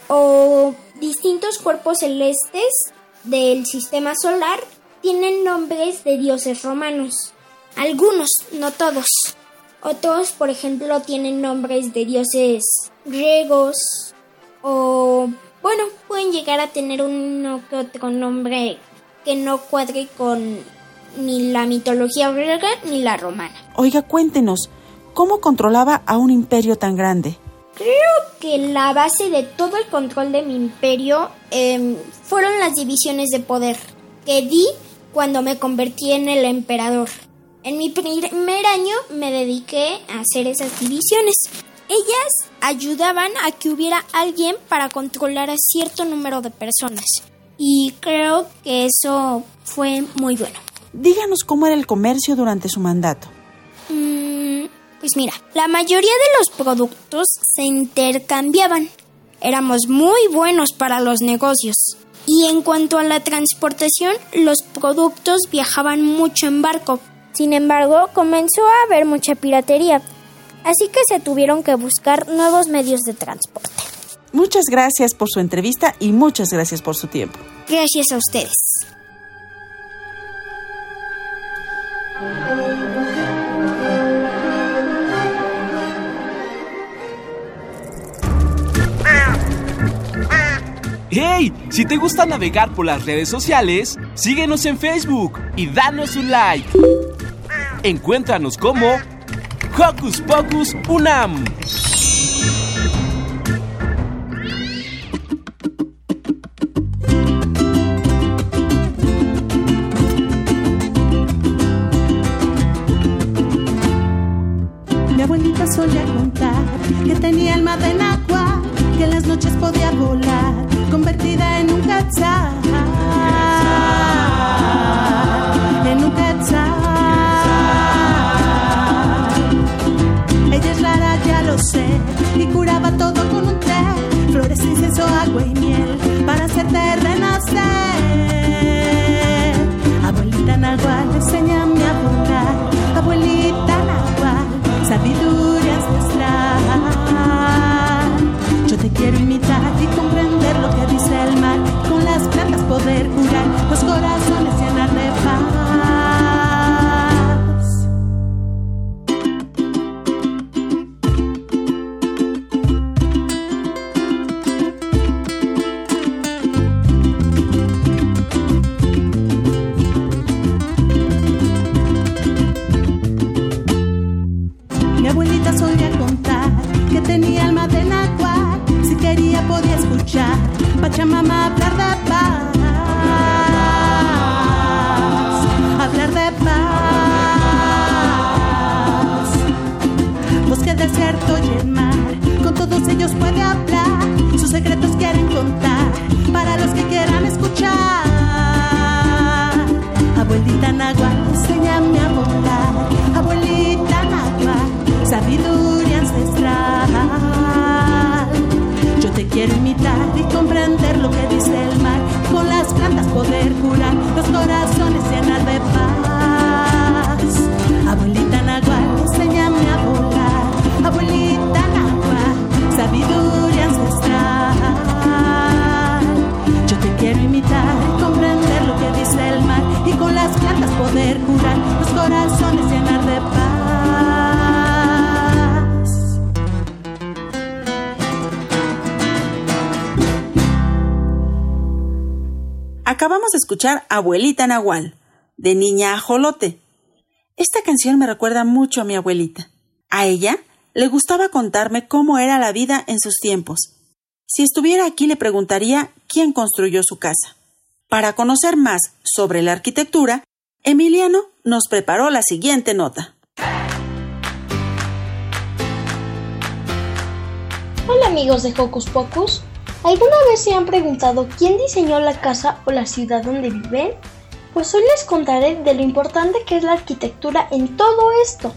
o distintos cuerpos celestes del sistema solar tienen nombres de dioses romanos. Algunos, no todos. Otros, por ejemplo, tienen nombres de dioses griegos o, bueno, pueden llegar a tener uno que otro nombre que no cuadre con ni la mitología griega ni la romana. Oiga, cuéntenos, ¿cómo controlaba a un imperio tan grande? Creo que la base de todo el control de mi imperio eh, fueron las divisiones de poder que di cuando me convertí en el emperador. En mi primer año me dediqué a hacer esas divisiones. Ellas ayudaban a que hubiera alguien para controlar a cierto número de personas. Y creo que eso fue muy bueno. Díganos cómo era el comercio durante su mandato. Mm, pues mira, la mayoría de los productos se intercambiaban. Éramos muy buenos para los negocios. Y en cuanto a la transportación, los productos viajaban mucho en barco. Sin embargo, comenzó a haber mucha piratería, así que se tuvieron que buscar nuevos medios de transporte. Muchas gracias por su entrevista y muchas gracias por su tiempo. Gracias a ustedes. ¡Hey! Si te gusta navegar por las redes sociales, síguenos en Facebook y danos un like. Encuéntranos como Hocus Pocus Unam. Mi abuelita solía contar que tenía alma de agua, que en las noches podía volar, convertida en un quetzal. Acabamos de escuchar Abuelita Nahual, de Niña Ajolote. Esta canción me recuerda mucho a mi abuelita. A ella le gustaba contarme cómo era la vida en sus tiempos. Si estuviera aquí le preguntaría quién construyó su casa. Para conocer más sobre la arquitectura, Emiliano nos preparó la siguiente nota. Hola amigos de Hocus Pocus. ¿Alguna vez se han preguntado quién diseñó la casa o la ciudad donde viven? Pues hoy les contaré de lo importante que es la arquitectura en todo esto.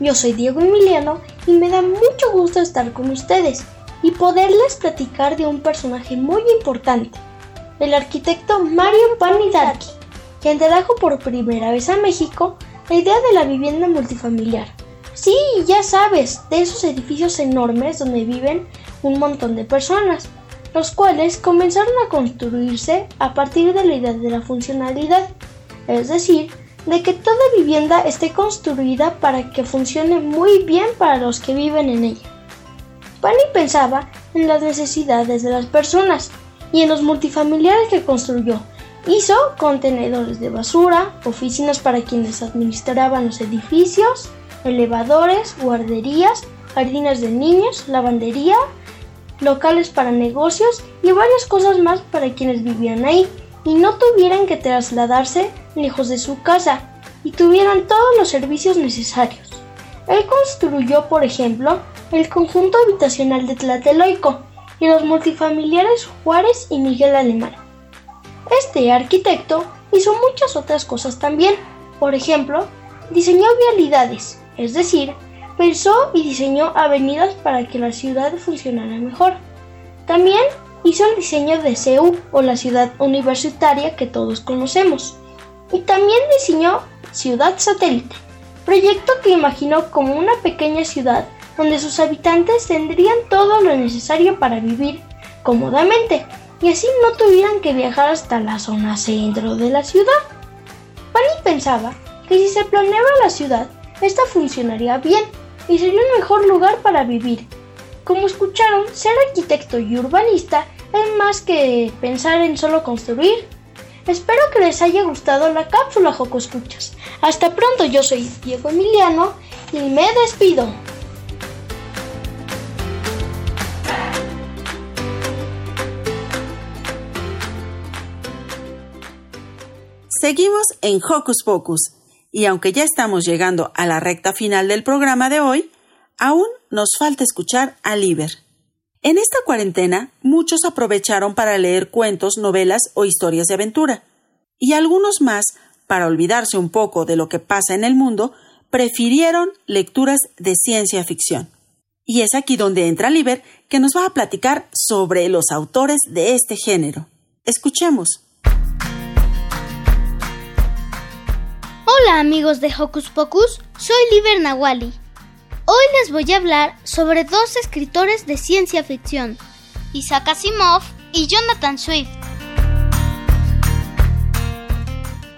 Yo soy Diego Emiliano y me da mucho gusto estar con ustedes y poderles platicar de un personaje muy importante, el arquitecto Mario Panidarki, quien trajo por primera vez a México la idea de la vivienda multifamiliar. Sí, ya sabes, de esos edificios enormes donde viven un montón de personas, los cuales comenzaron a construirse a partir de la idea de la funcionalidad, es decir, de que toda vivienda esté construida para que funcione muy bien para los que viven en ella. Pani pensaba en las necesidades de las personas y en los multifamiliares que construyó. Hizo contenedores de basura, oficinas para quienes administraban los edificios, elevadores, guarderías, jardines de niños, lavandería, locales para negocios y varias cosas más para quienes vivían ahí y no tuvieran que trasladarse lejos de su casa y tuvieran todos los servicios necesarios. Él construyó, por ejemplo, el conjunto habitacional de Tlatelolco y los multifamiliares Juárez y Miguel Alemán. Este arquitecto hizo muchas otras cosas también. Por ejemplo, diseñó vialidades, es decir, pensó y diseñó avenidas para que la ciudad funcionara mejor. También hizo el diseño de CEU o la ciudad universitaria que todos conocemos. Y también diseñó Ciudad Satélite, proyecto que imaginó como una pequeña ciudad donde sus habitantes tendrían todo lo necesario para vivir cómodamente y así no tuvieran que viajar hasta la zona centro de la ciudad. Fanny pensaba que si se planeaba la ciudad, esta funcionaría bien y sería un mejor lugar para vivir. Como escucharon, ser arquitecto y urbanista es más que pensar en solo construir. Espero que les haya gustado la cápsula Joco Escuchas. Hasta pronto, yo soy Diego Emiliano y me despido. Seguimos en Hocus Pocus y aunque ya estamos llegando a la recta final del programa de hoy, aún nos falta escuchar a Liber. En esta cuarentena, muchos aprovecharon para leer cuentos, novelas o historias de aventura, y algunos más, para olvidarse un poco de lo que pasa en el mundo, prefirieron lecturas de ciencia ficción. Y es aquí donde entra Liber, que nos va a platicar sobre los autores de este género. Escuchemos. Hola amigos de Hocus Pocus, soy Liber Nawali. Hoy les voy a hablar sobre dos escritores de ciencia ficción, Isaac Asimov y Jonathan Swift.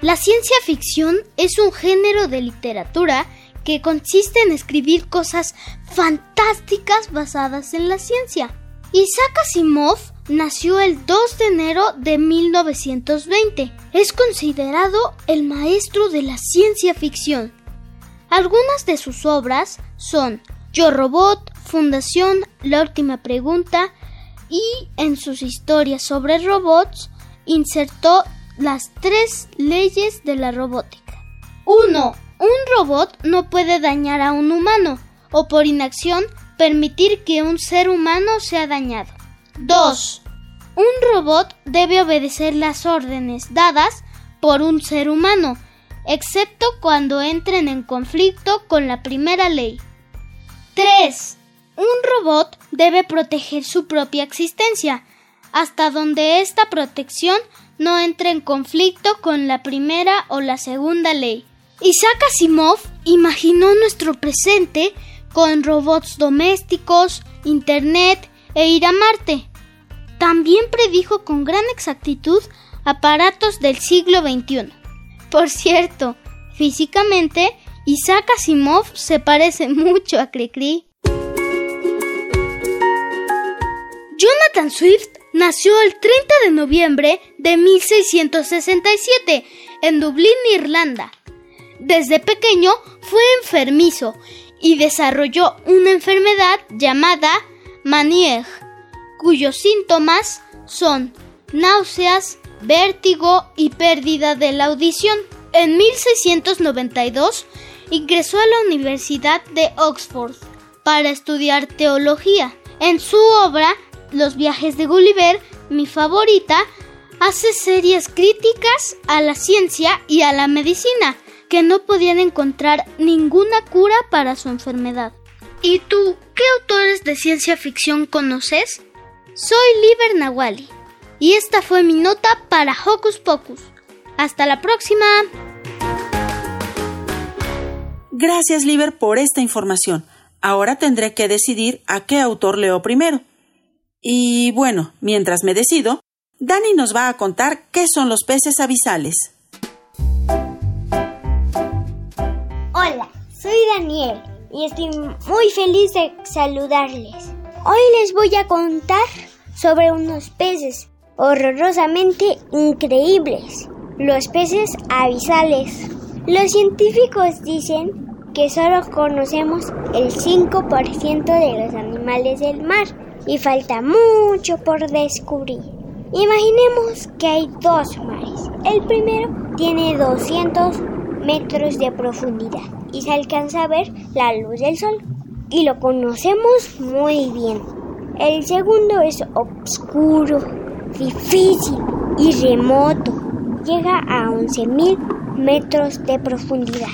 La ciencia ficción es un género de literatura que consiste en escribir cosas fantásticas basadas en la ciencia. Isaac Asimov nació el 2 de enero de 1920. Es considerado el maestro de la ciencia ficción. Algunas de sus obras son Yo Robot, Fundación, La Última Pregunta y en sus historias sobre robots insertó las tres leyes de la robótica. 1. Un robot no puede dañar a un humano o por inacción permitir que un ser humano sea dañado. 2. Un robot debe obedecer las órdenes dadas por un ser humano, excepto cuando entren en conflicto con la primera ley. 3. Un robot debe proteger su propia existencia, hasta donde esta protección no entre en conflicto con la primera o la segunda ley. Isaac Asimov imaginó nuestro presente con robots domésticos, Internet e ir a Marte. También predijo con gran exactitud aparatos del siglo XXI. Por cierto, físicamente, Isaac Asimov se parece mucho a Cricri. Jonathan Swift nació el 30 de noviembre de 1667 en Dublín, Irlanda. Desde pequeño fue enfermizo y desarrolló una enfermedad llamada Manier, cuyos síntomas son náuseas, vértigo y pérdida de la audición. En 1692 ingresó a la Universidad de Oxford para estudiar teología. En su obra Los viajes de Gulliver, mi favorita, hace serias críticas a la ciencia y a la medicina, que no podían encontrar ninguna cura para su enfermedad. ¿Y tú, qué autores de ciencia ficción conoces? Soy Liber Nawali y esta fue mi nota para Hocus Pocus. Hasta la próxima. Gracias, Liber, por esta información. Ahora tendré que decidir a qué autor leo primero. Y bueno, mientras me decido, Dani nos va a contar qué son los peces abisales. Hola, soy Daniel y estoy muy feliz de saludarles. Hoy les voy a contar sobre unos peces horrorosamente increíbles, los peces abisales. Los científicos dicen que solo conocemos el 5% de los animales del mar y falta mucho por descubrir. Imaginemos que hay dos mares. El primero tiene 200 metros de profundidad y se alcanza a ver la luz del sol y lo conocemos muy bien. El segundo es oscuro, difícil y remoto. Llega a 11.000 metros de profundidad.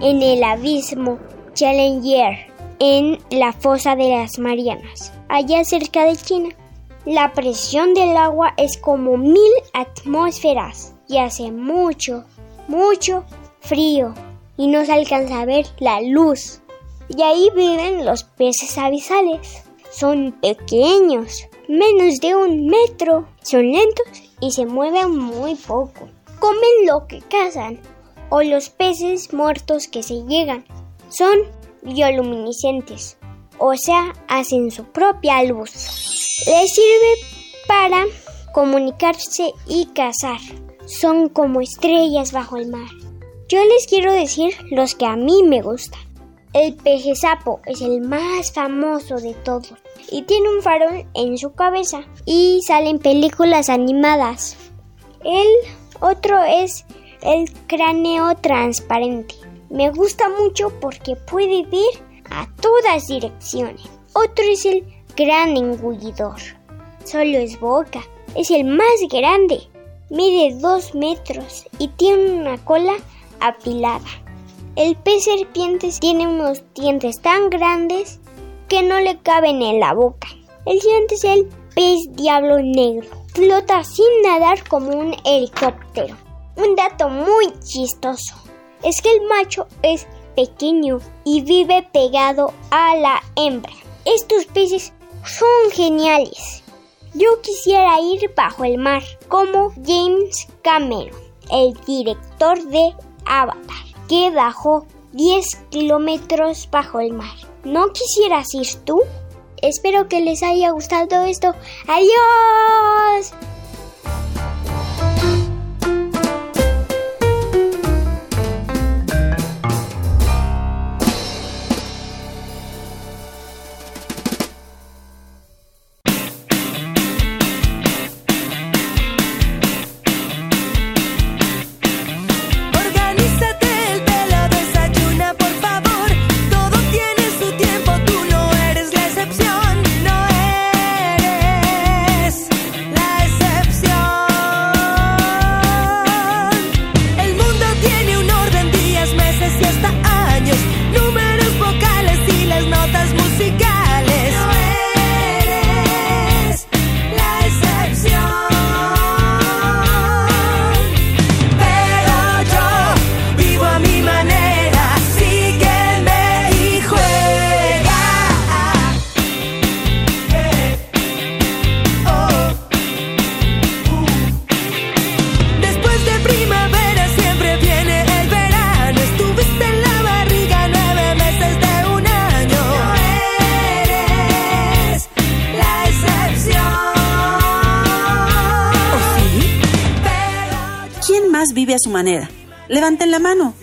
En el abismo Challenger, en la fosa de las Marianas, allá cerca de China. La presión del agua es como mil atmósferas y hace mucho, mucho frío y no se alcanza a ver la luz. Y ahí viven los peces abisales. Son pequeños, menos de un metro. Son lentos y se mueven muy poco. Comen lo que cazan o los peces muertos que se llegan. Son bioluminiscentes, o sea, hacen su propia luz. Les sirve para comunicarse y cazar. Son como estrellas bajo el mar. Yo les quiero decir los que a mí me gustan. El peje sapo es el más famoso de todos y tiene un farol en su cabeza y salen películas animadas. El otro es el cráneo transparente. Me gusta mucho porque puede ver a todas direcciones. Otro es el gran engullidor. Solo es boca. Es el más grande. Mide dos metros y tiene una cola apilada. El pez serpiente tiene unos dientes tan grandes que no le caben en la boca. El siguiente es el pez diablo negro. Flota sin nadar como un helicóptero. Un dato muy chistoso es que el macho es pequeño y vive pegado a la hembra. Estos peces son geniales. Yo quisiera ir bajo el mar como James Cameron, el director de Avatar, que bajó 10 kilómetros bajo el mar. ¿No quisieras ir tú? Espero que les haya gustado esto. ¡Adiós! Levanten la mano.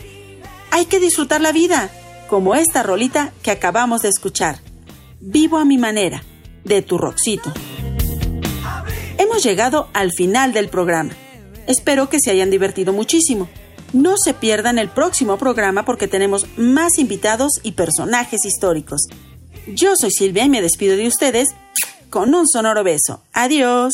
Hay que disfrutar la vida, como esta rolita que acabamos de escuchar. Vivo a mi manera, de tu Roxito. Hemos llegado al final del programa. Espero que se hayan divertido muchísimo. No se pierdan el próximo programa porque tenemos más invitados y personajes históricos. Yo soy Silvia y me despido de ustedes con un sonoro beso. Adiós.